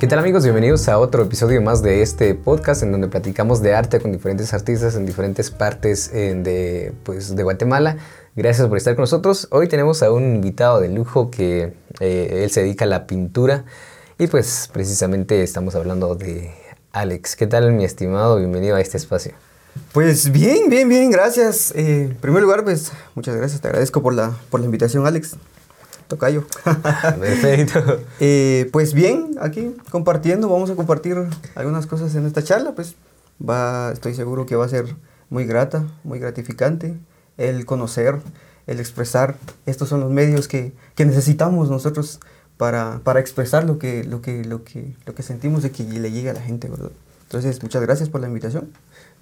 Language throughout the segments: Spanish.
¿Qué tal amigos? Bienvenidos a otro episodio más de este podcast en donde platicamos de arte con diferentes artistas en diferentes partes de, pues, de Guatemala. Gracias por estar con nosotros. Hoy tenemos a un invitado de lujo que eh, él se dedica a la pintura y pues precisamente estamos hablando de Alex. ¿Qué tal mi estimado? Bienvenido a este espacio. Pues bien, bien, bien, gracias. Eh, en primer lugar, pues muchas gracias, te agradezco por la, por la invitación, Alex. Tocayo. Perfecto. Eh, pues bien, aquí compartiendo, vamos a compartir algunas cosas en esta charla, pues va, estoy seguro que va a ser muy grata, muy gratificante el conocer, el expresar. Estos son los medios que, que necesitamos nosotros para, para, expresar lo que, lo, que, lo, que, lo que sentimos de que le llegue a la gente, ¿verdad? Entonces, muchas gracias por la invitación.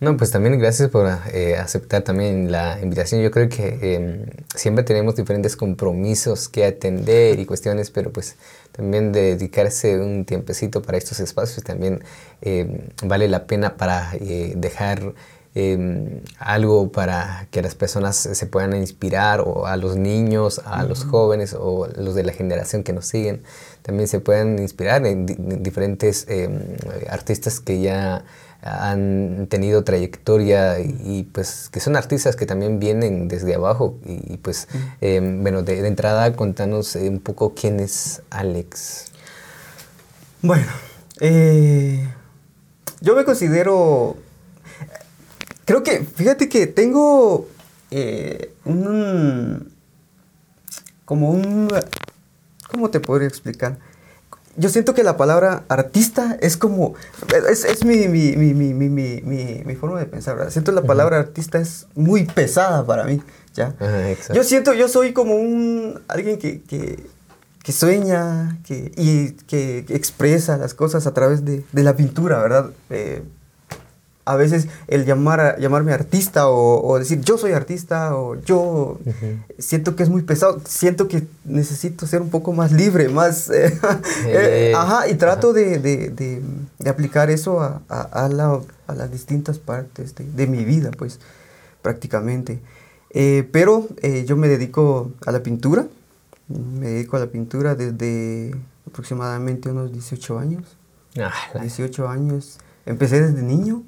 No, pues también gracias por eh, aceptar también la invitación. Yo creo que eh, siempre tenemos diferentes compromisos que atender y cuestiones, pero pues también dedicarse un tiempecito para estos espacios también eh, vale la pena para dejar algo para que las personas se puedan inspirar o a los niños, a los jóvenes o los de la generación que nos siguen, también se puedan inspirar en diferentes artistas que ya han tenido trayectoria y, pues que son artistas que también vienen desde abajo y, pues em, bueno de, entrada contanos eh, un poco quién es Alex. Bueno eh, yo me considero creo que fíjate que tengo eh, un como un cómo te podría explicar yo siento que la palabra artista es como, es, es mi, mi, mi, mi, forma de pensar, ¿verdad? Siento la palabra artista es muy pesada para mí, ¿ya? yo siento, yo soy como un, alguien que, que, que sueña que, y que expresa las cosas a través de, de la pintura, ¿verdad? Eh, a veces el llamar llamarme artista o, decir yo soy artista o yo siento que es muy pesado, siento que necesito ser un poco más libre, más... Eh, eh, ajá, y trato de, de, de, aplicar eso a, a, la, a, las distintas partes de, mi vida, pues prácticamente. Eh, pero yo me dedico a la pintura, me dedico a la pintura desde aproximadamente unos 18 años. 18 ah, años. Empecé desde niño de niño,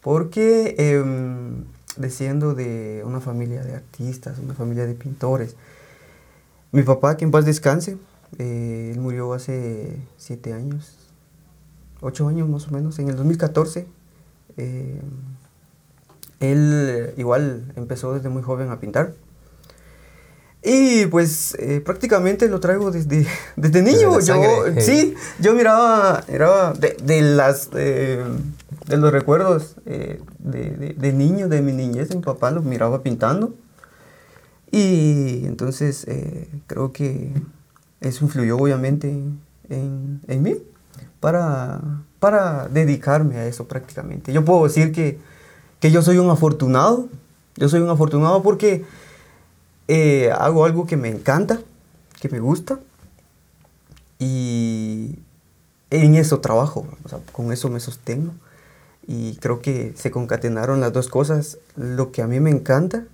porque eh, desciendo de una familia de artistas, una familia de pintores. Mi papá, que en descanse, eh, él murió hace siete años, ocho años más o menos, en el 2014. Eh, él igual empezó desde muy joven a pintar. Y pues eh, prácticamente lo traigo desde, desde niño. yo, sí, yo miraba, miraba de, de las, de los recuerdos eh, de, de, niño, de mi niñez, mi papá lo miraba pintando. Y entonces eh, creo que eso influyó obviamente en, en, mí para, para dedicarme a eso prácticamente. Yo puedo decir que, que yo soy un afortunado. Yo soy un afortunado porque eh, hago algo que me encanta, que me gusta, y en eso trabajo, con eso me sostengo. Y creo que se concatenaron las dos cosas, lo que a mí me encanta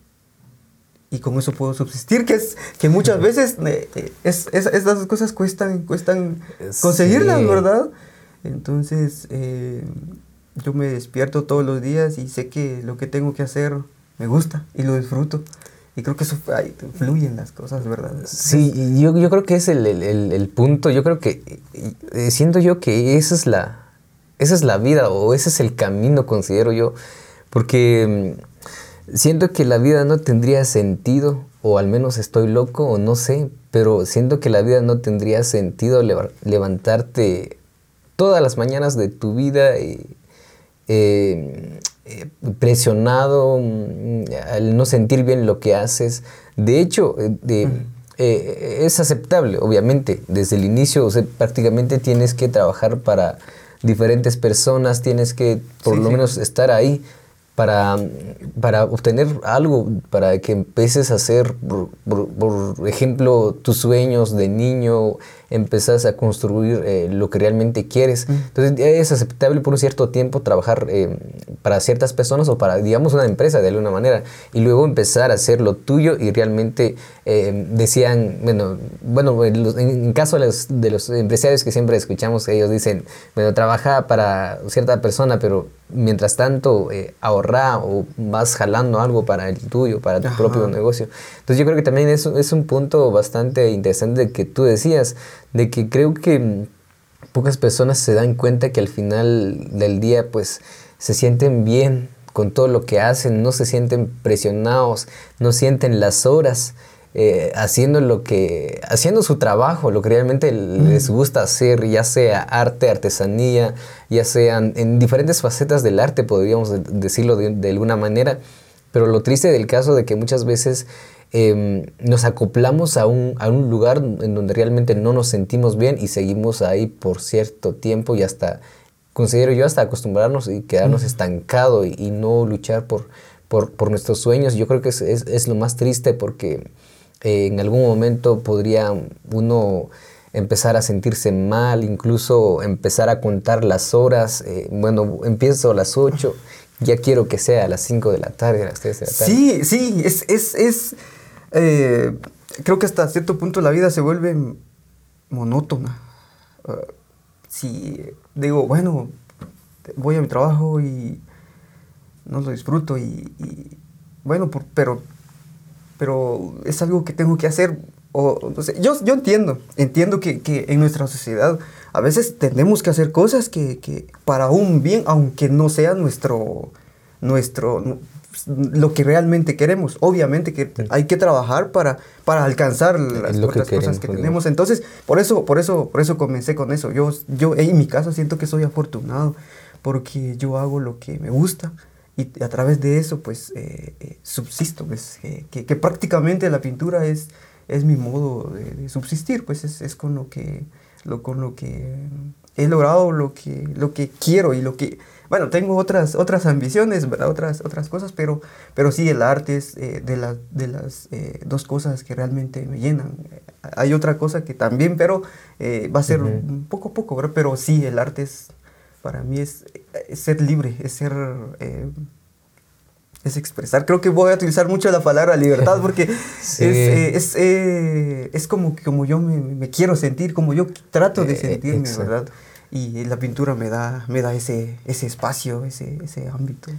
y con eso puedo subsistir, que es que muchas veces eh, eh, es, estas dos cosas cuestan, cuestan conseguirlas, ¿verdad? Entonces yo me despierto todos los días y sé que lo que tengo que hacer me gusta y lo disfruto. Y creo que eso ahí fluyen las cosas, ¿verdad? Sí, yo, yo creo que es el, el, el, punto. Yo creo que eh, siento yo que esa es, la, esa es la vida o ese es el camino, considero yo. Porque mm, siento que la vida no tendría sentido, o al menos estoy loco, o no sé, pero siento que la vida no tendría sentido levantarte todas las mañanas de tu vida y, eh, eh, presionado, mm, al no sentir bien lo que haces. De hecho, eh, eh, es aceptable, obviamente. Desde el inicio, prácticamente tienes que trabajar para diferentes personas, tienes que por lo menos estar ahí para, para obtener algo, para que empieces a hacer, por, ejemplo, tus sueños de niño, empezás a construir eh, lo que realmente quieres. Entonces es aceptable por un cierto tiempo trabajar eh, para ciertas personas o para, digamos, una empresa de alguna manera y luego empezar a hacer lo tuyo y realmente eh, decían, bueno, bueno en, caso de los, de los empresarios que siempre escuchamos, ellos dicen, bueno, trabaja para cierta persona, pero mientras tanto eh, ahorra o vas jalando algo para el tuyo, para tu propio negocio. Entonces yo creo que también es, es un punto bastante interesante que tú decías, de que creo que mm, pocas personas se dan cuenta que al final del día pues se sienten bien con todo lo que hacen, no se sienten presionados, no sienten las horas eh, haciendo lo que, haciendo su trabajo, lo que realmente les gusta hacer, ya sea arte, artesanía, ya sean en diferentes facetas del arte, podríamos decirlo de, alguna manera. Pero lo triste del caso de que muchas veces em, nos acoplamos a un, a un lugar en donde realmente no nos sentimos bien y seguimos ahí por cierto tiempo y hasta, considero yo, hasta acostumbrarnos y quedarnos estancados y, no luchar por, por, por, nuestros sueños. Yo creo que es, es, es lo más triste porque eh, en algún momento podría uno empezar a sentirse mal, incluso empezar a contar las horas. Eh, bueno, empiezo a las 8, ya quiero que sea a las 5 de la tarde, a las 3 de la tarde. Sí, sí, es, es, es eh, creo que hasta cierto punto la vida se vuelve monótona. Uh, si digo, bueno, voy a mi trabajo y no lo disfruto y, bueno, por, pero pero es algo que tengo que hacer. Yo, yo entiendo, entiendo que, en nuestra sociedad a veces tenemos que hacer cosas que, para un bien, aunque no sea nuestro, nuestro, lo que realmente queremos. Obviamente que hay que trabajar para, para alcanzar las cosas que tenemos. Entonces, por eso, por eso, por eso comencé con eso. Yo, yo en mi caso siento que soy afortunado porque yo hago lo que me gusta y a través de eso pues eh, eh, subsisto, pues, que, que, prácticamente la pintura es, es mi modo de, subsistir, pues es, es, con, lo que, lo, con lo que he logrado, lo que, lo que quiero y lo que... Bueno, tengo otras, otras ambiciones, Otras, otras cosas, pero, pero sí, el arte es eh, de, la, de las dos cosas que realmente me llenan. Hay otra cosa que también, pero va a ser poco a poco, ¿verdad? Pero sí, el arte es para mí es, ser libre, es ser... Eh, es expresar. Creo que voy a utilizar mucho la palabra libertad porque es, eh, es, eh, es, como, como yo me, me, quiero sentir, como yo trato de sentirme, ¿verdad? Y la pintura me da, me da ese, ese espacio, ese, ese ámbito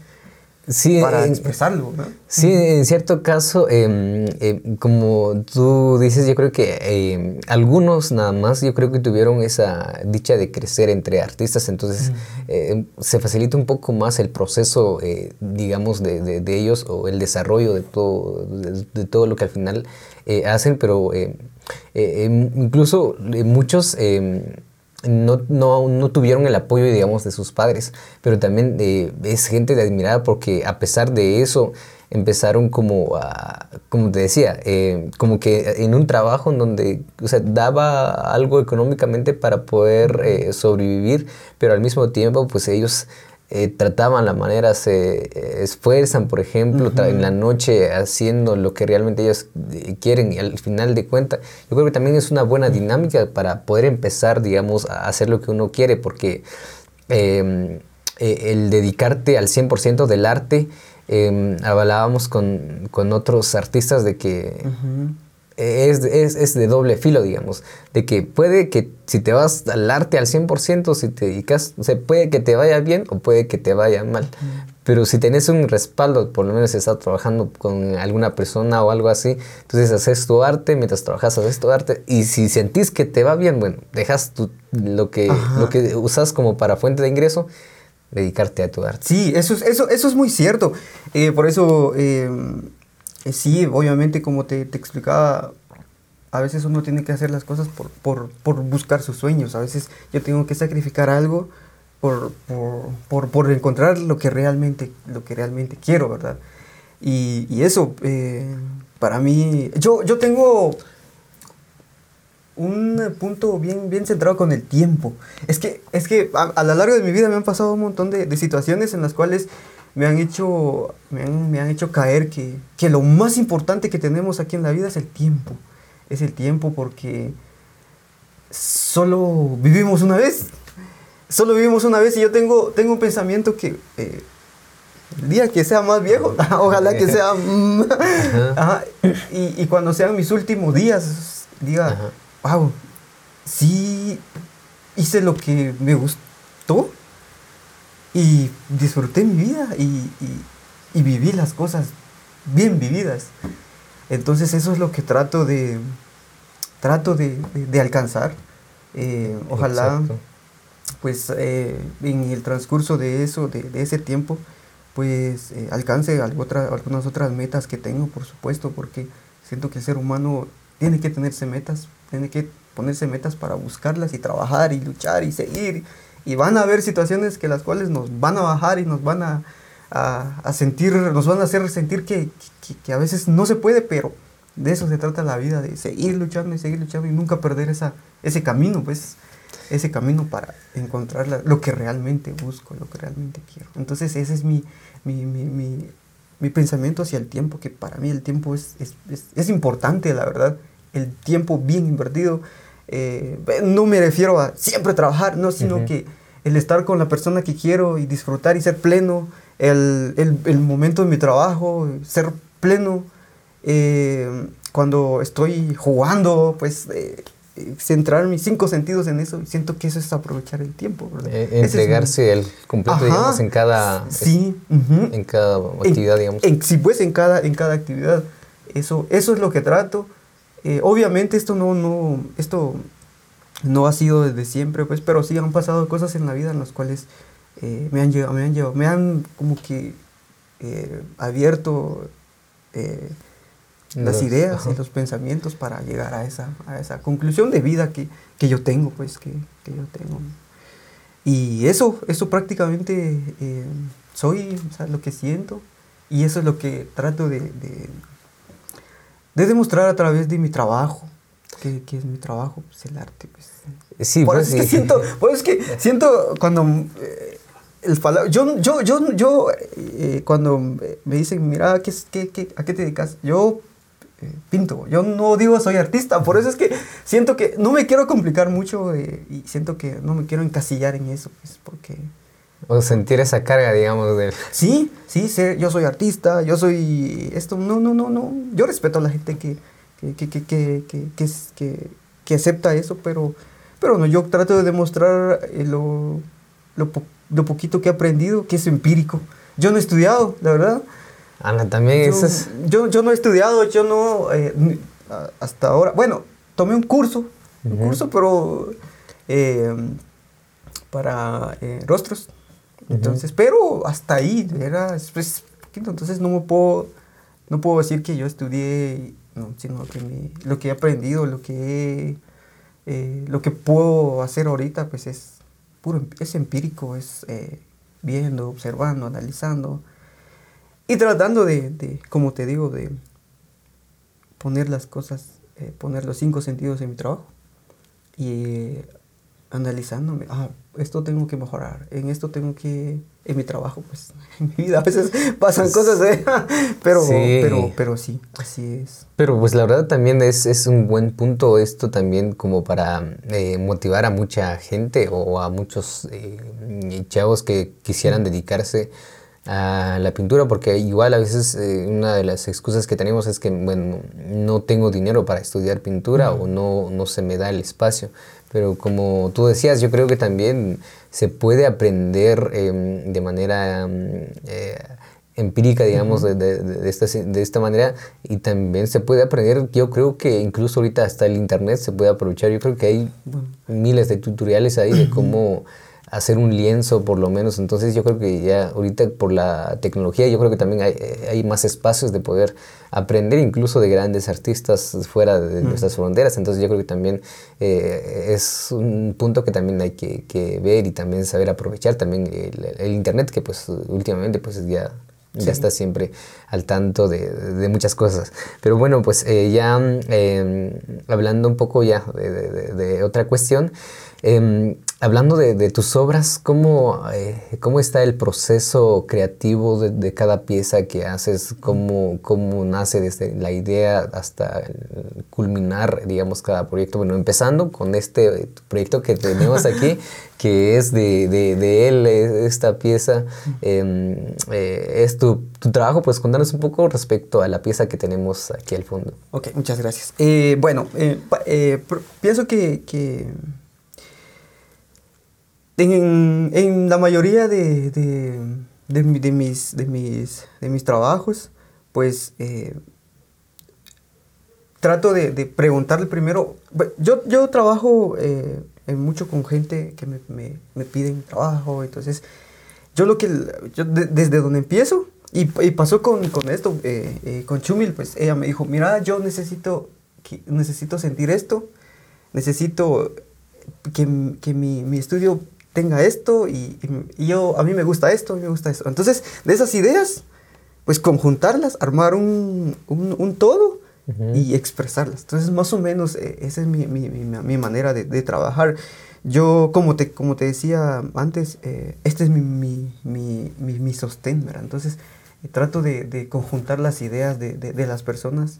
para expresarlo. ¿no? Sí, en cierto caso, em, em, como tú dices, yo creo que em, algunos nada más, yo creo que tuvieron esa dicha de crecer entre artistas, entonces se facilita un poco más el proceso, eh, digamos, de, de, ellos o el desarrollo de todo, de, todo lo que al final eh, hacen, pero eh, incluso muchos no, no, no, tuvieron el apoyo, digamos, de sus padres, pero también eh, es gente de admirar porque a pesar de eso empezaron como, a, como te decía, eh, como que en un trabajo en donde o sea, daba algo económicamente para poder eh, sobrevivir, pero al mismo tiempo pues ellos eh, trataban la manera, se eh, esfuerzan, por ejemplo, en la noche haciendo lo que realmente ellos eh, quieren y al final de cuentas, yo creo que también es una buena dinámica para poder empezar, digamos, a hacer lo que uno quiere, porque em, el dedicarte al 100% del arte, em, hablábamos con, con, otros artistas de que es, es, es, de doble filo, digamos, de que puede que si te vas al arte al 100%, si te dedicas, o sea, puede que te vaya bien o puede que te vaya mal, pero si tenés un respaldo, por lo menos estás trabajando con alguna persona o algo así, entonces haces tu arte, mientras trabajas haces tu arte, y si sentís que te va bien, bueno, dejas tu, lo, que, lo que usas como para fuente de ingreso, dedicarte a tu arte. Sí, eso es, eso, eso es muy cierto, eh, por eso... Eh, eh, sí, obviamente, como te, te, explicaba, a veces uno tiene que hacer las cosas por, por, por, buscar sus sueños. A veces yo tengo que sacrificar algo por, por, por encontrar lo que realmente, lo que realmente quiero, ¿verdad? Y, y eso, eh, para mí, yo, yo tengo un punto bien, bien centrado con el tiempo. Es que, es que a, a lo largo de mi vida me han pasado un montón de, de situaciones en las cuales me han hecho, me han, me han hecho caer que, que, lo más importante que tenemos aquí en la vida es el tiempo. Es el tiempo porque solo vivimos una vez. Solo vivimos una vez y yo tengo, tengo un pensamiento que eh, el día que sea más viejo, ojalá que sea... y, y, cuando sean mis últimos días, diga, wow, sí hice lo que me gustó y disfruté mi vida y, y viví las cosas bien vividas. Entonces eso es lo que trato de, trato de, alcanzar. Eh, ojalá, pues eh, en el transcurso de eso, de, ese tiempo, pues eh, alcance algunas otras metas que tengo, por supuesto, porque siento que el ser humano tiene que tenerse metas, tiene que ponerse metas para buscarlas y trabajar y luchar y seguir. Y van a haber situaciones que las cuales nos van a bajar y nos van a, a, sentir, nos van a hacer sentir que, que, a veces no se puede, pero de eso se trata la vida, de seguir luchando y seguir luchando y nunca perder esa, ese camino, pues, ese camino para encontrar lo que realmente busco, lo que realmente quiero. Entonces ese es mi, mi, mi, mi, pensamiento hacia el tiempo, que para mí el tiempo es, es, es, importante, la verdad, el tiempo bien invertido. Eh, no me refiero a siempre trabajar, no, sino que el estar con la persona que quiero y disfrutar y ser pleno, el, el, el momento de mi trabajo, ser pleno. Eh, cuando estoy jugando, pues eh, centrar mis cinco sentidos en eso, siento que eso es aprovechar el tiempo. Eh, entregarse el completo, digamos, en cada, sí, en cada actividad, digamos. sí, pues en cada, en cada actividad. Eso, eso es lo que trato. Obviamente esto no, no, esto no ha sido desde siempre, pues, pero sí han pasado cosas en la vida en las cuales eh, me, han llevado, me han llevado, me han como que eh, abierto eh, las ideas y los pensamientos para llegar a esa, a esa conclusión de vida que, que yo tengo, pues, que, que, yo tengo. Y eso, eso prácticamente soy, o sea, lo que siento, y eso es lo que trato de, de, de demostrar a través de mi trabajo, que, que es mi trabajo, pues el arte, pues. Sí, por pues eso es que siento, por eso es que siento cuando yo, yo, yo, yo eh, cuando me dicen, mira, ¿qué, qué, qué, a qué te dedicas? Yo eh, pinto. Yo no digo soy artista. Por eso es que siento que no me quiero complicar mucho eh, y siento que no me quiero encasillar en eso. Pues, porque... O sentir esa carga, digamos, de... Sí, sí, sé, yo soy artista, yo soy esto. No, no, no, no. Yo respeto a la gente que, que, que, que, que, que, que acepta eso, pero, pero no, yo trato de demostrar lo, lo lo poquito que he aprendido, que es empírico. Yo no he estudiado, la verdad. Ana, también yo, es... Yo, yo, no he estudiado, yo no... Eh, hasta ahora... Bueno, tomé un curso, un curso, pero... Eh, para eh, rostros. Entonces, pero hasta ahí, era... Pues, entonces no me puedo... No puedo decir que yo estudié, no, sino que lo que he aprendido, lo que lo que puedo hacer ahorita, pues es puro, es empírico, es eh, viendo, observando, analizando y tratando de, como te digo, de poner las cosas, eh, poner los cinco sentidos en mi trabajo. Y eh, analizándome, ah, esto tengo que mejorar, en esto tengo que, en mi trabajo, pues, en mi vida a veces pasan cosas, ¿eh? pero, sí. pero, pero sí, así es. Pero pues la verdad también es, es un buen punto esto también como para eh, motivar a mucha gente o a muchos eh, chavos que quisieran dedicarse a la pintura, porque igual a veces eh, una de las excusas que tenemos es que, bueno, no tengo dinero para estudiar pintura o no, no se me da el espacio. Pero como tú decías, yo creo que también se puede aprender em, de manera em, eh, empírica, digamos, de, de, de, esta, de, esta, manera. Y también se puede aprender, yo creo que incluso ahorita hasta el Internet se puede aprovechar. Yo creo que hay miles de tutoriales ahí de cómo hacer un lienzo por lo menos. Entonces yo creo que ya ahorita por la tecnología yo creo que también hay, hay más espacios de poder aprender incluso de grandes artistas fuera de nuestras fronteras. Entonces yo creo que también eh, es un punto que también hay que, que, ver y también saber aprovechar también el, Internet que pues últimamente pues ya ya está siempre al tanto de, de, muchas cosas. Pero bueno, pues eh, ya em, hablando un poco ya de, de otra cuestión, eh, hablando de, tus obras, ¿cómo, eh, ¿cómo, está el proceso creativo de, cada pieza que haces? ¿Cómo, ¿Cómo, nace desde la idea hasta culminar, digamos, cada proyecto? Bueno, empezando con este proyecto que tenemos aquí, que es de, de él, esta pieza. Em, eh, es tu, tu, trabajo, pues contanos un poco respecto a la pieza que tenemos aquí al fondo. Ok, muchas gracias. Eh, bueno, pienso que, que en, la mayoría de, de, mis, de, mis, de mis trabajos, pues eh, trato de, preguntarle primero. Yo, yo trabajo eh, mucho con gente que me, me, me, piden trabajo, entonces yo lo que, yo desde donde empiezo, y, pasó con, con esto, eh, con Chumil, pues ella me dijo, mira, yo necesito, necesito sentir esto, necesito que, que mi, estudio tenga esto y, yo, a mí me gusta esto, a mí me gusta esto. Entonces, de esas ideas, pues conjuntarlas, armar un, un, todo y expresarlas. Entonces, más o menos, eh, esa es mi, mi, mi manera de, de, trabajar. Yo, como te, como te decía antes, eh, este es mi, mi, sostén, ¿verdad? Entonces, eh, trato de, de, conjuntar las ideas de, de, las personas,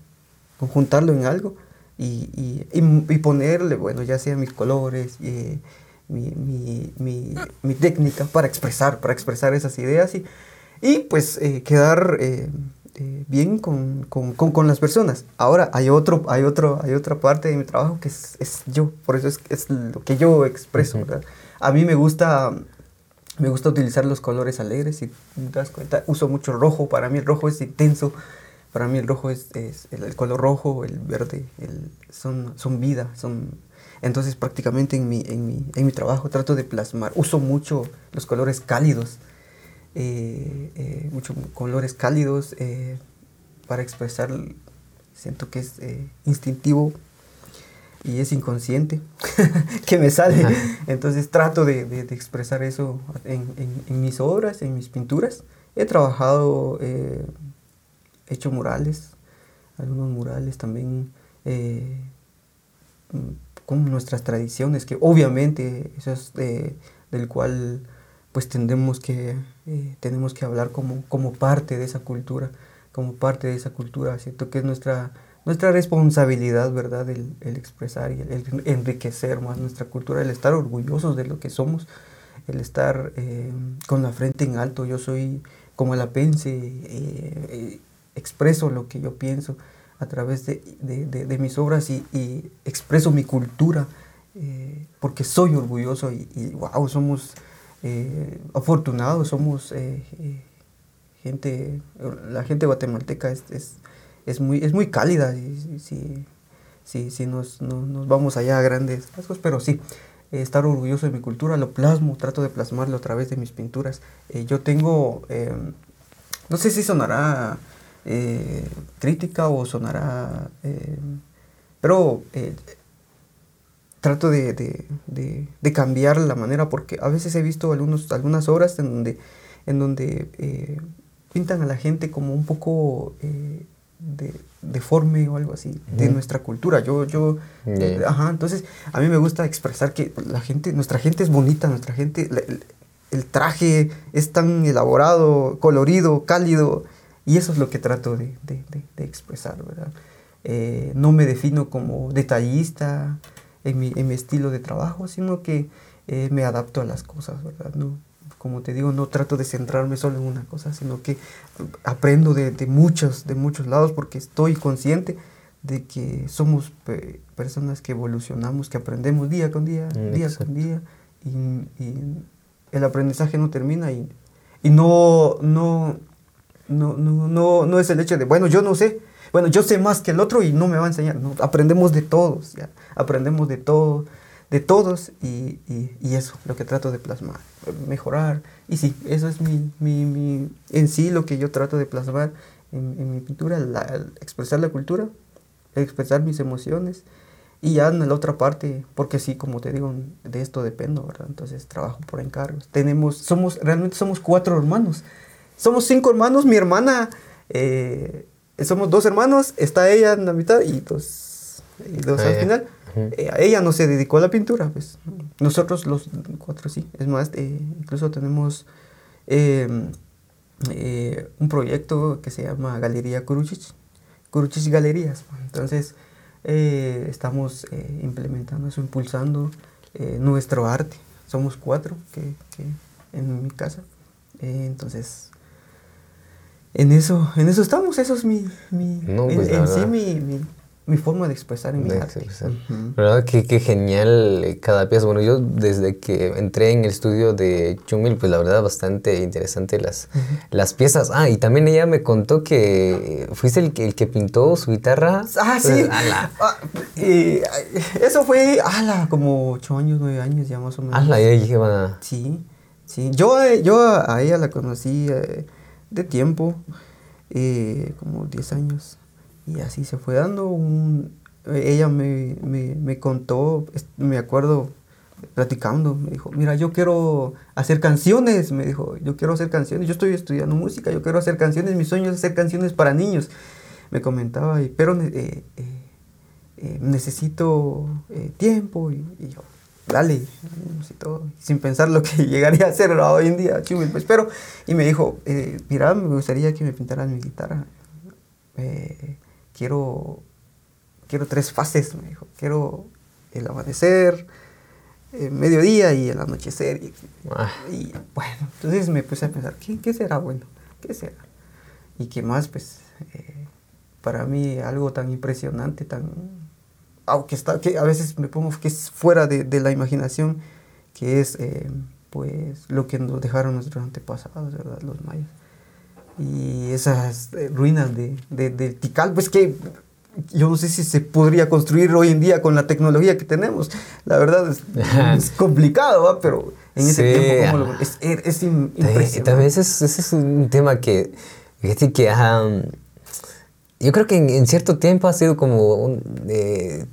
conjuntarlo en algo y, y, y, ponerle, bueno, ya sea mis colores, mi, mi, mi, mi, técnica para expresar, para expresar esas ideas y, y pues eh, quedar eh, eh, bien con, con, con, las personas. Ahora hay, otro, hay, otro, hay otra parte de mi trabajo que es, es yo, por eso es, es, lo que yo expreso. ¿verdad? A mí me gusta, me gusta utilizar los colores alegres, y te das cuenta, uso mucho rojo, para mí el rojo es intenso. Para mí el rojo es, es el, el, color rojo, el verde, el, son, son vida, son entonces prácticamente en mi, en mi, en mi trabajo trato de plasmar, uso mucho los colores cálidos, eh, eh, muchos colores cálidos eh, para expresar, siento que es instintivo y es inconsciente que me sale. Entonces trato de, de, expresar eso en, en, en, mis obras, en mis pinturas. He trabajado, he hecho murales, algunos murales también con nuestras tradiciones, que obviamente eso es del cual pues tendremos que, eh, tenemos que hablar como, como parte de esa cultura, como parte de esa cultura, siento que es nuestra, nuestra responsabilidad, ¿verdad? El, el expresar y el, enriquecer más nuestra cultura, el estar orgullosos de lo que somos, el estar eh, con la frente en alto, yo soy como la pense, eh, expreso lo que yo pienso, a través de, de, mis obras y, expreso mi cultura, eh, porque soy orgulloso y, wow, somos eh, afortunados, somos eh, gente, la gente guatemalteca es, es, es, muy, es muy cálida, y, si, si, si nos, nos, vamos allá a grandes rasgos, pero sí, estar orgulloso de mi cultura, lo plasmo, trato de plasmarlo a través de mis pinturas. yo tengo, no sé si sonará eh, crítica o sonará... Eh, pero eh, trato de, de, de, cambiar la manera porque a veces he visto algunos, algunas obras en donde, en donde pintan a la gente como un poco deforme o algo así de nuestra cultura. Yo, yo, ajá, entonces a mí me gusta expresar que la gente, nuestra gente es bonita, nuestra gente, el traje es tan elaborado, colorido, cálido, y eso es lo que trato de, de, de, expresar, ¿verdad? Eh, no me defino como detallista en mi, en mi estilo de trabajo, sino que eh, me adapto a las cosas, ¿verdad? No, como te digo, no trato de centrarme solo en una cosa, sino que aprendo de, de muchos, de muchos lados porque estoy consciente de que somos personas que evolucionamos, que aprendemos día con día, mm, día con día, y, y, el aprendizaje no termina y, y no, no, no, no, no, no es el hecho de, bueno, yo no sé, bueno, yo sé más que el otro y no me va a enseñar. No, aprendemos de todos, ¿ya? aprendemos de todo, de todos y, y, y, eso, lo que trato de plasmar, mejorar. Y sí, eso es mi, mi, mi en sí lo que yo trato de plasmar en, en mi pintura, expresar la cultura, expresar mis emociones. Y ya en la otra parte, porque sí, como te digo, de esto dependo, ¿verdad? Entonces trabajo por encargos. Tenemos, somos, realmente somos cuatro hermanos. Somos cinco hermanos, mi hermana, eh, somos dos hermanos, está ella en la mitad y pues Y dos Ah, al final. Eh, ella no se dedicó a la pintura, pues. Nosotros los cuatro sí. Es más, eh, incluso tenemos eh, un proyecto que se llama Galería Curuchich. Curuchich Galerías. Entonces, estamos implementando eso, impulsando nuestro arte. Somos cuatro que, que en mi casa. Entonces, en eso, en eso estamos. Eso es mi, mi No, pues, en sí mi, mi, mi forma de expresar en mi arte. expresar. Ujú. ¿Verdad? Qué, qué genial eh, cada pieza. Bueno, yo desde que entré en el estudio de Chumil, pues la verdad bastante interesante las, las piezas. Ah, y también ella me contó que fuiste el, que- el que pintó su guitarra. Ah, sí. Pues, ala. Ah, y, eso fue, ala, como ocho años, nueve años ya más o menos. Ala, ya lleva... Sí, sí. Yo, eh, yo a a ella la conocí eh, de tiempo, eh, como 10 años. Y así se fue dando un... Ella me, me, me contó, me acuerdo, platicando, me dijo, mira, yo quiero hacer canciones, me dijo, yo quiero hacer canciones, yo estoy estudiando música, yo quiero hacer canciones, mi sueño es hacer canciones para niños. Me comentaba, pero eh, eh, necesito tiempo, y yo, dale, necesito, sin pensar lo que llegaría a hacer hoy en día, pues, pero, y me dijo, eh, mira, me gustaría que me pintaras mi guitarra, Eh, quiero, quiero tres fases, me dijo, quiero el amanecer, el mediodía y el anochecer, y, Ah, y bueno, entonces me puse a pensar, ¿qué, qué será bueno? ¿Qué será? Y qué más, pues, eh, para mí algo tan impresionante, tan... Aunque está, que a veces me pongo que es fuera de, de la imaginación, que es, eh, pues, lo que nos dejaron nuestros antepasados, ¿verdad? Los mayas. Y esas eh, ruinas de, de, del Tikal, pues que yo no sé si se podría construir hoy en día con la tecnología que tenemos. La verdad es, es complicado, ¿va? pero en ese Sí, tiempo ¿cómo lo- es, es impresionante. también ese, es, ese es un tema que, que ajá, yo creo que en, en cierto tiempo ha sido como un, eh,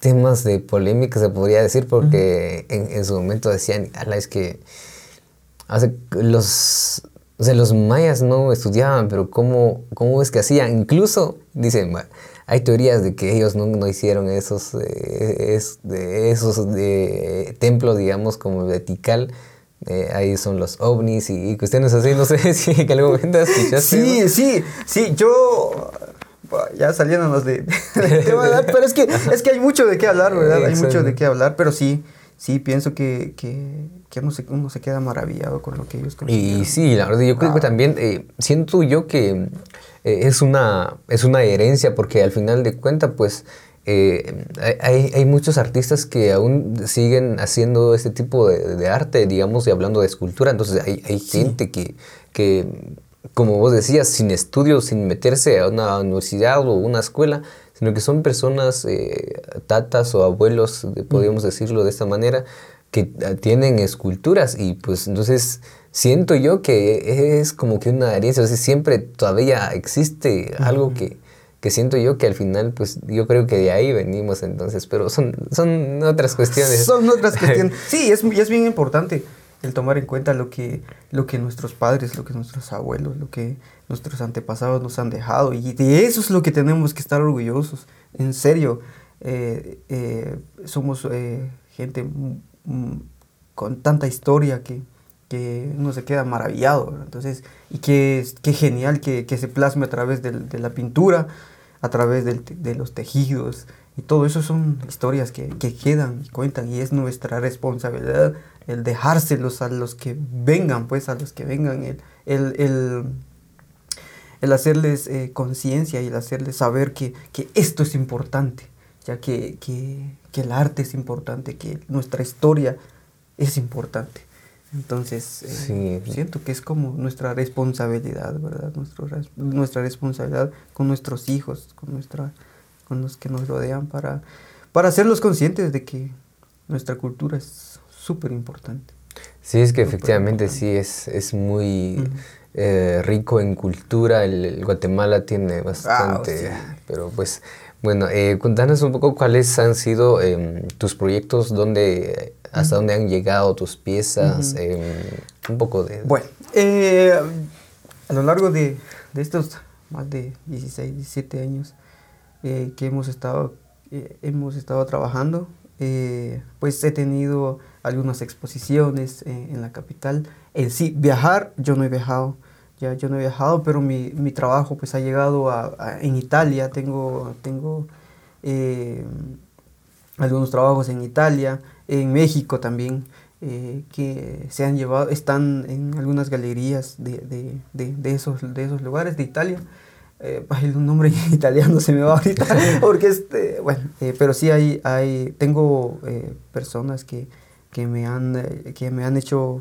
temas de polémica, se podría decir, porque en, en su momento decían, ala, es que hace los, o sea, los mayas no estudiaban, pero ¿cómo, cómo es que hacían? Incluso, dicen, "Ma- hay teorías de que ellos no, no hicieron esos, eh, es- de esos de, templos, digamos, como de Tikal. Eh, ahí son los ovnis y, y cuestiones así. No sé si en algún momento escuchaste. Sí, sí, sí, yo ya saliéndonos de, del tema, ¿verdad? pero es que, es que hay mucho de qué hablar, ¿verdad? Hay mucho de qué hablar, pero sí, sí, pienso que, que, que uno, se, uno se queda maravillado con lo que ellos Y consiguieron. sí, la verdad, yo creo que también eh, siento yo que eh, es, una, es una herencia porque al final de cuentas, pues eh, hay, hay muchos artistas que aún siguen haciendo este tipo de, de arte, digamos, y hablando de escultura. Entonces hay, hay gente que, que, como vos decías, sin estudios, sin meterse a una universidad o una escuela, sino que son personas, eh, tatas o abuelos, podríamos decirlo de esta manera, que ah, tienen esculturas y pues entonces siento yo que es como que una herencia, o sea, siempre todavía existe algo que, que siento yo que al final pues yo creo que de ahí venimos entonces, pero son, son otras cuestiones. Son otras cuestiones. Sí, es, es bien importante el tomar en cuenta lo que, lo que nuestros padres, lo que nuestros abuelos, lo que nuestros antepasados nos han dejado. Y de eso es lo que tenemos que estar orgullosos. En serio, eh, eh, somos eh, gente con tanta historia que, que uno se queda maravillado. Entonces, y que, qué genial que, que se plasme a través del- de la pintura, a través del de los tejidos. Y todo eso son historias que, que quedan y cuentan y es nuestra responsabilidad el dejárselos a los que vengan, pues a los que vengan, el, el, el, el hacerles eh, conciencia y el hacerles saber que, que esto es importante, ya que, que, que el arte es importante, que nuestra historia es importante. Entonces, eh, Sí. siento que es como nuestra responsabilidad, ¿verdad? Nuestro nuestra responsabilidad con nuestros hijos, con, nuestra, con los que nos rodean, para, para hacerlos conscientes de que nuestra cultura es súper importante. Sí, es que Súper efectivamente importante. sí es, es muy eh, rico en cultura. El, el Guatemala tiene bastante, sí. pero pues bueno, eh, contanos un poco cuáles han sido em, tus proyectos, dónde, hasta dónde han llegado tus piezas, em, un poco de... Bueno, eh, a lo largo de, de estos más de 16, 17 años eh, que hemos estado hemos estado trabajando. pues he tenido algunas exposiciones en la capital. En sí, viajar, yo no he viajado. Ya yo no he viajado, pero mi, mi trabajo pues ha llegado a, en Italia. Tengo, tengo algunos trabajos en Italia, en México también. Eh, que se han llevado, están en algunas galerías de, de, de, de esos, de esos lugares de Italia. Eh, un nombre italiano se me va ahorita, porque este, bueno, eh, pero sí hay, hay tengo eh, personas que, que, me han, que me han hecho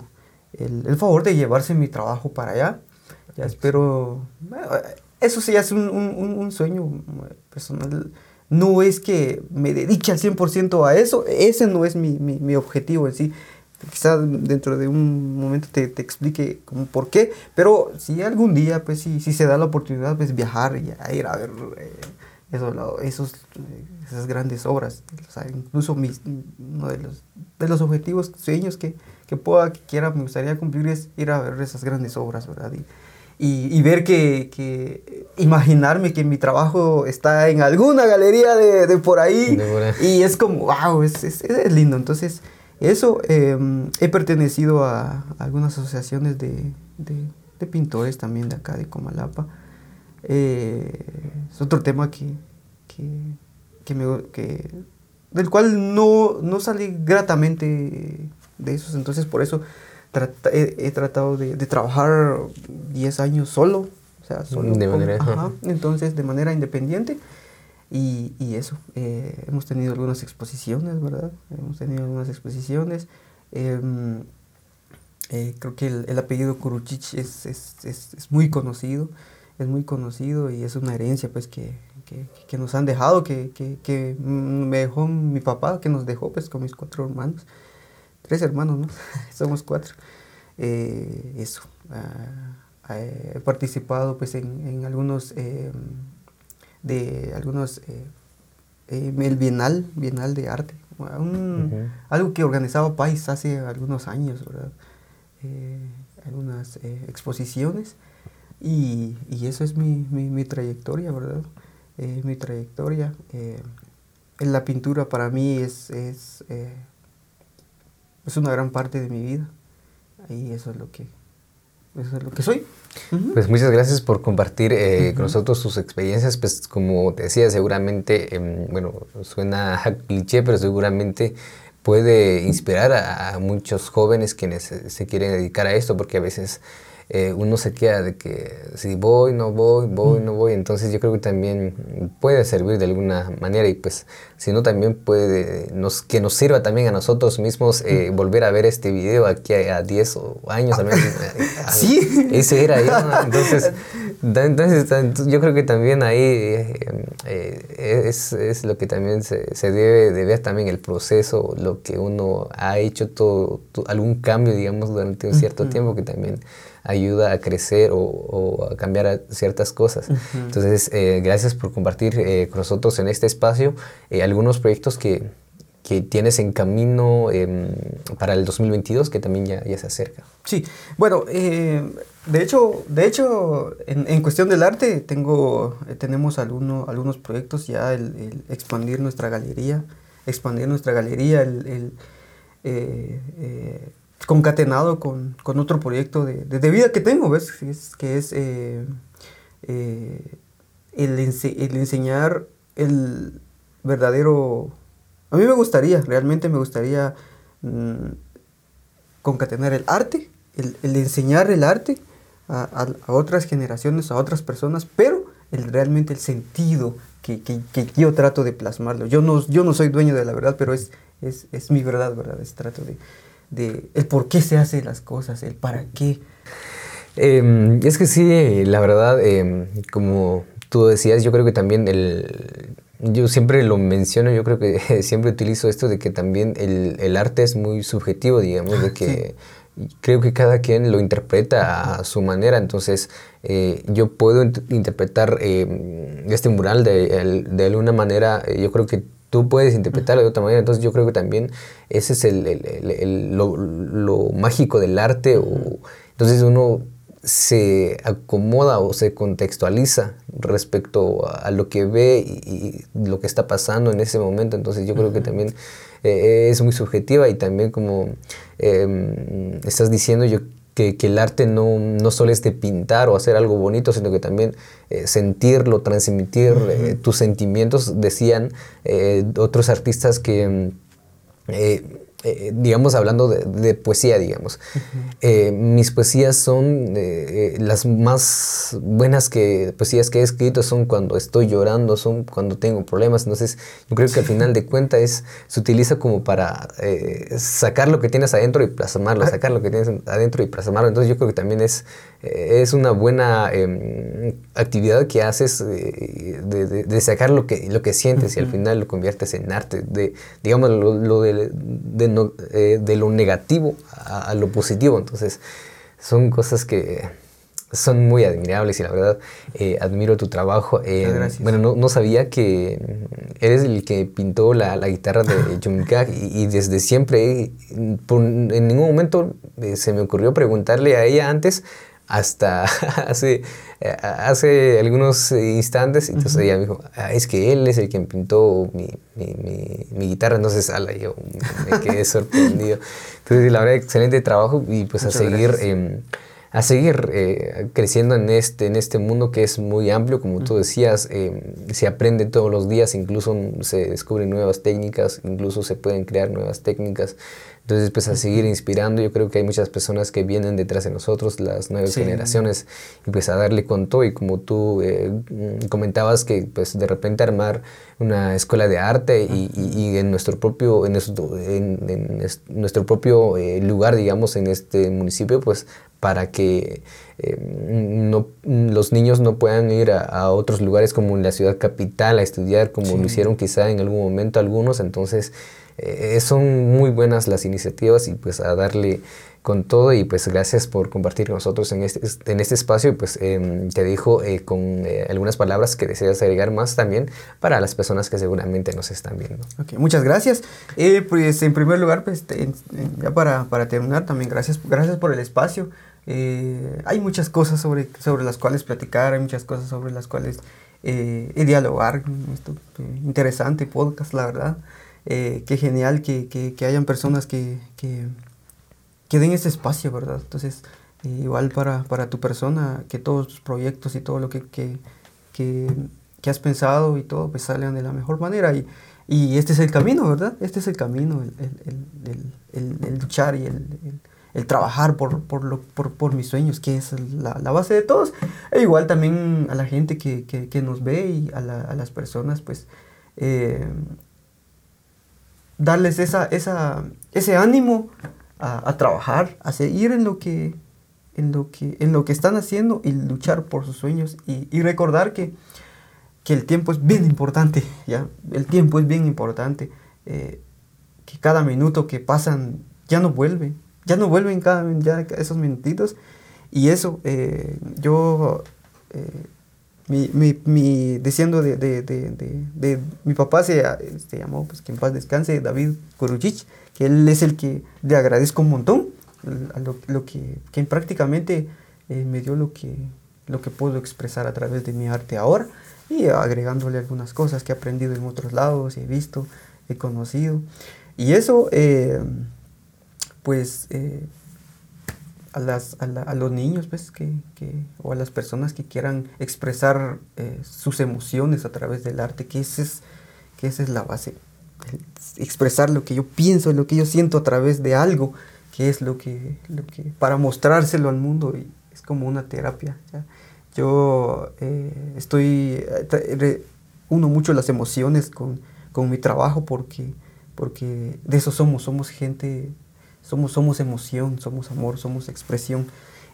el, el, favor de llevarse mi trabajo para allá. Ya espero, eso sí es un, un, un sueño personal no es que me dedique al 100% a eso, ese no es mi, mi, mi, objetivo en sí. Quizá dentro de un momento te, te, explique como por qué, pero si algún día, pues si, si se da la oportunidad, pues viajar y ir a ver eh, eso, esos, esas grandes obras. O sea, incluso mis, uno de los, de los objetivos, sueños que, que pueda, que quiera, me gustaría cumplir es ir a ver esas grandes obras, ¿verdad? Y, y, y ver que, que, imaginarme que mi trabajo está en alguna galería de, de por ahí. y es como, wow, es, es, es lindo. Entonces, eso, eh, he pertenecido a, algunas asociaciones de, de, pintores también de acá, de Comalapa. Eh, es otro tema que, que, que, me, que del cual no, no, salí gratamente de esos, entonces por eso he, tratado de, de, trabajar 10 años solo, o sea, solo. De manera, ajá, entonces de manera independiente. Y, y eso, eh, hemos tenido algunas exposiciones, ¿verdad? Hemos tenido algunas exposiciones. Eh, eh, creo que el, el apellido Kuruchich es, es, es, es, muy conocido, es muy conocido y es una herencia pues que, que, que nos han dejado, que, que, me dejó mi papá, que nos dejó pues con mis cuatro hermanos, tres hermanos, ¿no? Somos cuatro. Eh, eso, uh, he participado pues en, en algunos em, de algunos, eh, eh, el Bienal, Bienal de Arte, un, algo que organizaba País hace algunos años, ¿verdad? Eh, algunas exposiciones y, y, eso es mi, mi, mi trayectoria, ¿verdad? mi trayectoria. en la pintura para mí es, es, es una gran parte de mi vida y eso es lo que, eso es lo que soy. Pues muchas gracias por compartir eh, con nosotros sus experiencias. Pues como te decía, seguramente, eh, bueno, suena cliché, pero seguramente puede inspirar a, a muchos jóvenes quienes se quieren dedicar a esto, porque a veces eh, uno se queda de que si voy, no voy, voy, no voy. Entonces yo creo que también puede servir de alguna manera y pues si no también puede nos, que nos sirva también a nosotros mismos eh, volver a ver este video aquí a, 10 años. Al menos, sí. Ese era yo. Entonces, entonces yo creo que también ahí eh, es, es, lo que también se, se, debe de ver también el proceso, lo que uno ha hecho, todo, algún cambio, digamos, durante un cierto tiempo que también ayuda a crecer o, a cambiar ciertas cosas. Entonces, eh, gracias por compartir eh, con nosotros en este espacio eh, algunos proyectos que, que, tienes en camino em, para el 2022, que también ya, ya se acerca. Sí, bueno, de hecho, de hecho en, en, cuestión del arte tengo, tenemos alguno, algunos proyectos ya, el, expandir nuestra galería, expandir nuestra galería, el, el concatenado con, con otro proyecto de, de, vida que tengo, ¿ves? que es eh, eh, el, el, enseñar el verdadero... A mí me gustaría, realmente me gustaría mm, concatenar el arte, el, el enseñar el arte a, a, otras generaciones, a otras personas, pero el, realmente el sentido que, que, yo trato de plasmarlo. Yo no, yo no soy dueño de la verdad, pero es, es, es mi verdad, ¿verdad? Trato de, de el por qué se hacen las cosas, el para qué. Eh, es que sí, la verdad, eh, como tú decías, yo creo que también el... Yo siempre lo menciono, yo creo que siempre utilizo esto de que también el, el arte es muy subjetivo, digamos, de que sí. creo que cada quien lo interpreta a su manera, entonces eh, yo puedo interpretar eh, este mural de, de alguna manera, eh, yo creo que tú puedes interpretarlo de otra manera. Entonces yo creo que también ese es el, el, el, lo, lo, mágico del arte. O, entonces uno se acomoda o se contextualiza respecto a, lo que ve y, lo que está pasando en ese momento. Entonces yo creo que también eh, es muy subjetiva y también como em, estás diciendo, yo que, el arte no, no, solo es de pintar o hacer algo bonito, sino que también eh, sentirlo, transmitir eh, tus sentimientos. Decían otros artistas que eh, digamos, hablando de, poesía, digamos, eh, mis poesías son eh, las más buenas que poesías que he escrito son cuando estoy llorando, son cuando tengo problemas. Entonces, yo creo que al final de cuentas se utiliza como para sacar lo que tienes adentro y plasmarlo, ah. sacar lo que tienes adentro y plasmarlo. Entonces, yo creo que también es, es una buena em, actividad que haces de, sacar lo que, lo que sientes y al final lo conviertes en arte. De, digamos, lo, de eh, de lo negativo a, lo positivo. Entonces, son cosas que son muy admirables y la verdad eh, admiro tu trabajo. Eh, bueno, no, no, sabía que eres el que pintó la, la guitarra de Jumikag y, y, desde siempre, en ningún momento se me ocurrió preguntarle a ella antes hasta hace, eh, hace algunos instantes. Entonces ella me dijo, ah, es que él es el quien pintó mi, mi, mi, guitarra. Entonces, ala, yo me quedé sorprendido. Entonces, la verdad, excelente trabajo y pues a seguir, em, a seguir eh, creciendo en este, en este mundo que es muy amplio. Como tú decías, em, se aprende todos los días, incluso se descubren nuevas técnicas, incluso se pueden crear nuevas técnicas. Entonces, pues a seguir inspirando, yo creo que hay muchas personas que vienen detrás de nosotros, las nuevas generaciones, y pues a darle con todo. Y como tú eh, comentabas que pues de repente armar una escuela de arte y, y, en nuestro propio, en nuestro, en, nuestro propio eh, lugar, digamos, en este municipio, pues para que eh, no, los niños no puedan ir a, otros lugares como en la ciudad capital a estudiar, como lo hicieron quizá en algún momento algunos. Entonces, eh, son muy buenas las iniciativas y pues a darle con todo y pues gracias por compartir con nosotros en este, en este espacio y pues em, te dejo eh, con eh, algunas palabras que deseas agregar más también para las personas que seguramente nos están viendo. Okay, muchas gracias. pues en primer lugar, pues ya para, para, terminar también gracias, gracias por el espacio. hay muchas cosas sobre, sobre las cuales platicar, hay muchas cosas sobre las cuales dialogar. Esto, interesante podcast, la verdad. Eh, qué genial que, que, hayan personas que, que, den ese espacio, ¿verdad? Entonces, eh, igual para, para, tu persona, que todos tus proyectos y todo lo que, que, has pensado y todo, pues salgan de la mejor manera. Y, y este es el camino, ¿verdad? Este es el camino, el, el, luchar y el, trabajar por, por, lo, por, por, mis sueños, que es la, base de todos. E igual también a la gente que, que nos ve y a, la, a, las personas, pues eh, darles esa, esa, ese ánimo a, trabajar, a seguir en lo, que, en, lo que, en lo que están haciendo y luchar por sus sueños y, recordar que, que, el tiempo es bien importante, ¿ya? El tiempo es bien importante, eh, que cada minuto que pasan ya no vuelve, ya no vuelven cada, ya esos minutitos y eso, eh, yo... Eh, mi, mi, mi diciendo de, de, de, de, mi papá se, se, llamó, pues que en paz descanse, David Kuruchich, que él es el que le agradezco un montón, a lo, lo que, que, prácticamente eh, me dio lo que, lo que puedo expresar a través de mi arte ahora y agregándole algunas cosas que he aprendido en otros lados, he visto, he conocido. Y eso, eh, pues, eh, a, las, a, los niños pues, que, que, o a las personas que quieran expresar eh, sus emociones a través del arte, que, ese es, que esa es la base. Expresar lo que yo pienso, lo que yo siento a través de algo, que es lo que, lo que para mostrárselo al mundo y es como una terapia. Yo eh, estoy, eh, uno mucho las emociones con, con mi trabajo porque, porque de eso somos, somos gente somos, somos emoción, somos amor, somos expresión.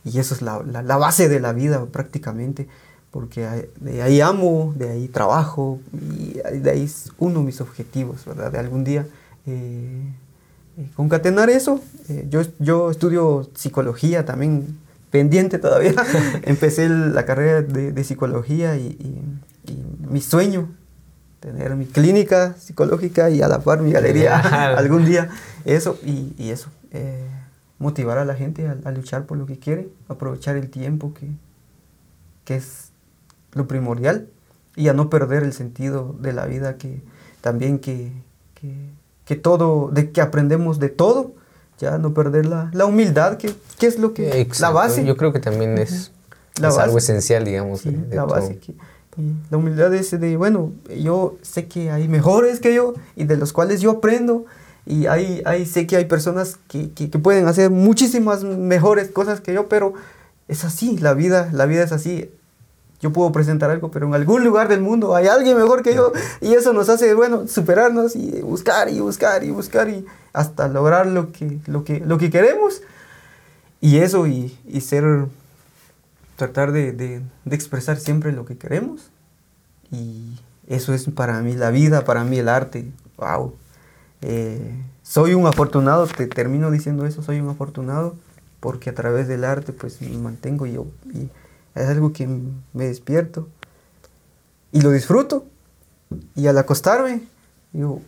Y eso es la, la, base de la vida prácticamente, porque de ahí amo, de ahí trabajo, y de ahí es uno de mis objetivos, ¿verdad? De algún día eh, eh, concatenar eso. Eh, yo, yo estudio psicología también, pendiente todavía. Empecé la carrera de, de psicología y, y, mi sueño tener mi clínica psicológica y a la par mi galería algún día. Eso y, y eso. Eh, motivar a la gente a, luchar por lo que quiere, aprovechar el tiempo que, que es lo primordial y a no perder el sentido de la vida que también que, que, todo, de que aprendemos de todo, ya no perder la, la humildad, que, que, es lo que, la base. Yo creo que también es, algo esencial, digamos. la base. la humildad es de, bueno, yo sé que hay mejores que yo y de los cuales yo aprendo y hay, hay, sé que hay personas que, que, pueden hacer muchísimas mejores cosas que yo, pero es así, la vida, la vida es así. Yo puedo presentar algo, pero en algún lugar del mundo hay alguien mejor que yo y eso nos hace, bueno, superarnos y buscar y buscar y buscar y hasta lograr lo que, lo que, lo que queremos. Y eso y, y ser, tratar de, de, de expresar siempre lo que queremos. Y eso es para mí la vida, para mí el arte. ¡Wow! Eh, soy un afortunado, te termino diciendo eso, soy un afortunado porque a través del arte pues me mantengo yo y es algo que me despierto y lo disfruto y al acostarme yo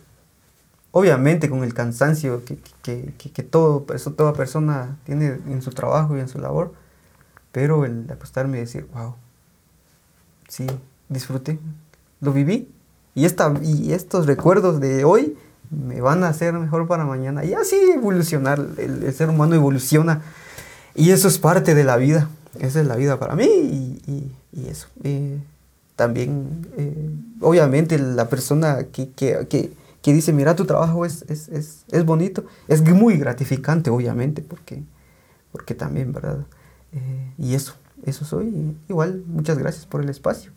obviamente con el cansancio que, que, que, todo, eso, toda persona tiene en su trabajo y en su labor, pero el acostarme y decir, wow, sí, disfruté, lo viví y, esta, y estos recuerdos de hoy me van a hacer mejor para mañana. Y así evolucionar, el, ser humano evoluciona. Y eso es parte de la vida. Esa es la vida para mí y, y, eso. También, eh, obviamente, la persona que, que, que, que, dice, mira, tu trabajo es, es, es, es, bonito, es muy gratificante, obviamente, porque, porque también, ¿verdad? Eh, y eso, eso soy. Igual, muchas gracias por el espacio.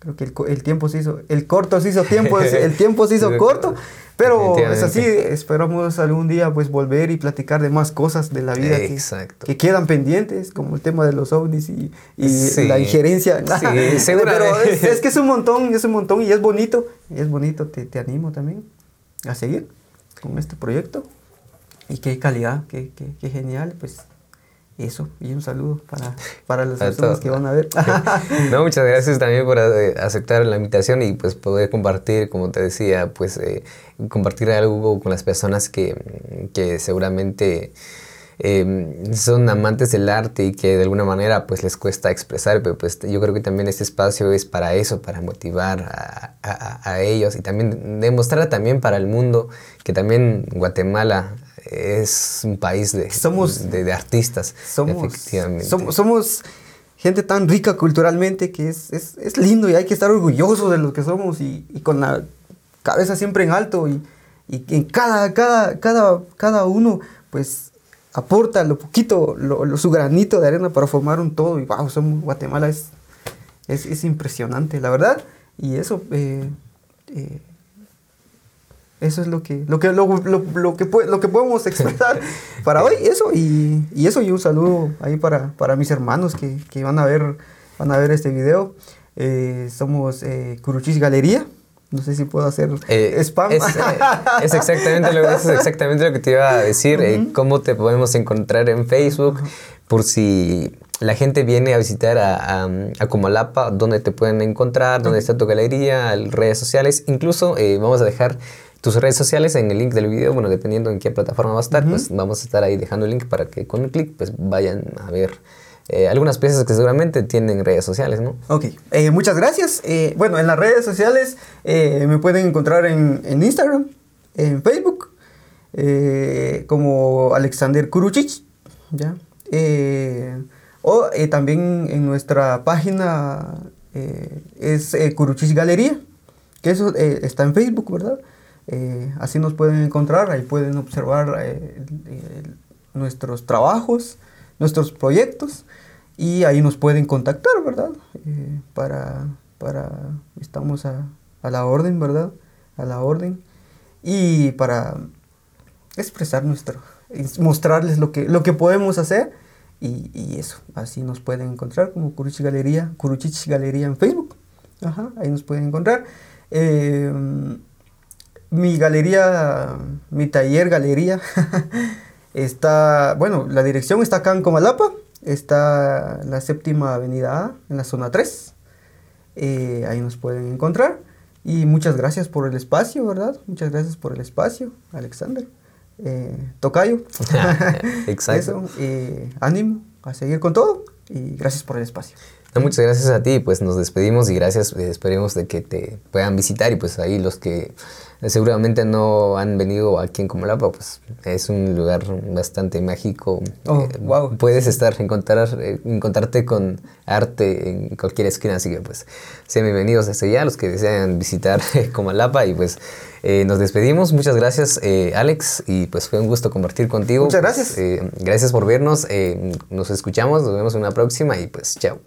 Creo que el, el, tiempo se hizo, el corto se hizo tiempo, el tiempo se hizo corto, pero es así, esperamos algún día pues volver y platicar de más cosas de la vida que, que, quedan pendientes, como el tema de los ovnis y, y la injerencia. Sí, pero es, es, que es un montón, es un montón y es bonito, es bonito, te, te animo también a seguir con este proyecto. Y qué calidad, qué, qué, qué genial, pues eso, y un saludo para, para las personas que van a ver. no, muchas gracias también por eh, aceptar la invitación y pues poder compartir, como te decía, pues eh, compartir algo con las personas que, que seguramente em, son amantes del arte y que de alguna manera pues les cuesta expresar, pero pues yo creo que también este espacio es para eso, para motivar a, a, a ellos y también demostrar también para el mundo que también Guatemala es un país de, somos, de, artistas, somos, efectivamente. Somos, gente tan rica culturalmente que es, es, es, lindo y hay que estar orgullosos de lo que somos y, y con la cabeza siempre en alto y, y en cada, cada, cada, cada uno pues aporta lo poquito, lo, su granito de arena para formar un todo y wow, somos, Guatemala es, es, es impresionante, la verdad. Y eso, eh, eh, eso es lo que, lo que, lo, lo, que, lo que podemos expresar para hoy. Eso y, y, eso y un saludo ahí para, para mis hermanos que, que, van, a ver, van a ver este video. Eh, somos Curuchis Galería. No sé si puedo hacer eh, spam. Es, es, exactamente lo, es exactamente lo que te iba a decir. ¿Cómo te podemos encontrar en Facebook? Por si la gente viene a visitar a, a, a Comalapa, donde te pueden encontrar, donde está tu galería, redes sociales. Incluso vamos a dejar tus redes sociales en el link del video, bueno, dependiendo en qué plataforma va a estar, pues vamos a estar ahí dejando el link para que con el clic pues vayan a ver eh, algunas piezas que seguramente tienen redes sociales, ¿no? Ok, eh, muchas gracias. Eh, bueno, en las redes sociales me pueden encontrar en, Instagram, en Facebook, como Alexander Kuruchich, ¿ya? o también en nuestra página es Kuruchich Galería, que eso está en Facebook, ¿verdad? Así nos pueden encontrar, ahí pueden observar nuestros trabajos, nuestros proyectos y ahí nos pueden contactar, ¿verdad? Eh, para, para, estamos a, a, la orden, ¿verdad? A la orden y para expresar nuestro, mostrarles lo que, lo que podemos hacer y, y eso, así nos pueden encontrar como Curuchich Galería, Curuchich Galería en Facebook, Ajá, ahí nos pueden encontrar. Mi galería, mi taller galería, está, bueno, la dirección está acá en Comalapa, está la séptima avenida A, en la zona 3. Eh, ahí nos pueden encontrar. Y muchas gracias por el espacio, ¿verdad? Muchas gracias por el espacio, Alexander. eh, tocayo. Exacto. Eso, y ánimo a seguir con todo y gracias por el espacio. No, muchas gracias a ti, pues nos despedimos y gracias, eh, esperemos de que te puedan visitar y pues ahí los que seguramente no han venido aquí en Comalapa, pues es un lugar bastante mágico. Oh, Eh, wow. Puedes estar, encontrar, eh, encontrarte con arte en cualquier esquina, así que pues sean bienvenidos desde ya los que desean visitar Comalapa y pues eh, nos despedimos. Muchas gracias eh, Alex y pues fue un gusto compartir contigo. Muchas Pues, gracias. eh, gracias por vernos, eh, nos escuchamos, nos vemos en una próxima y pues chao.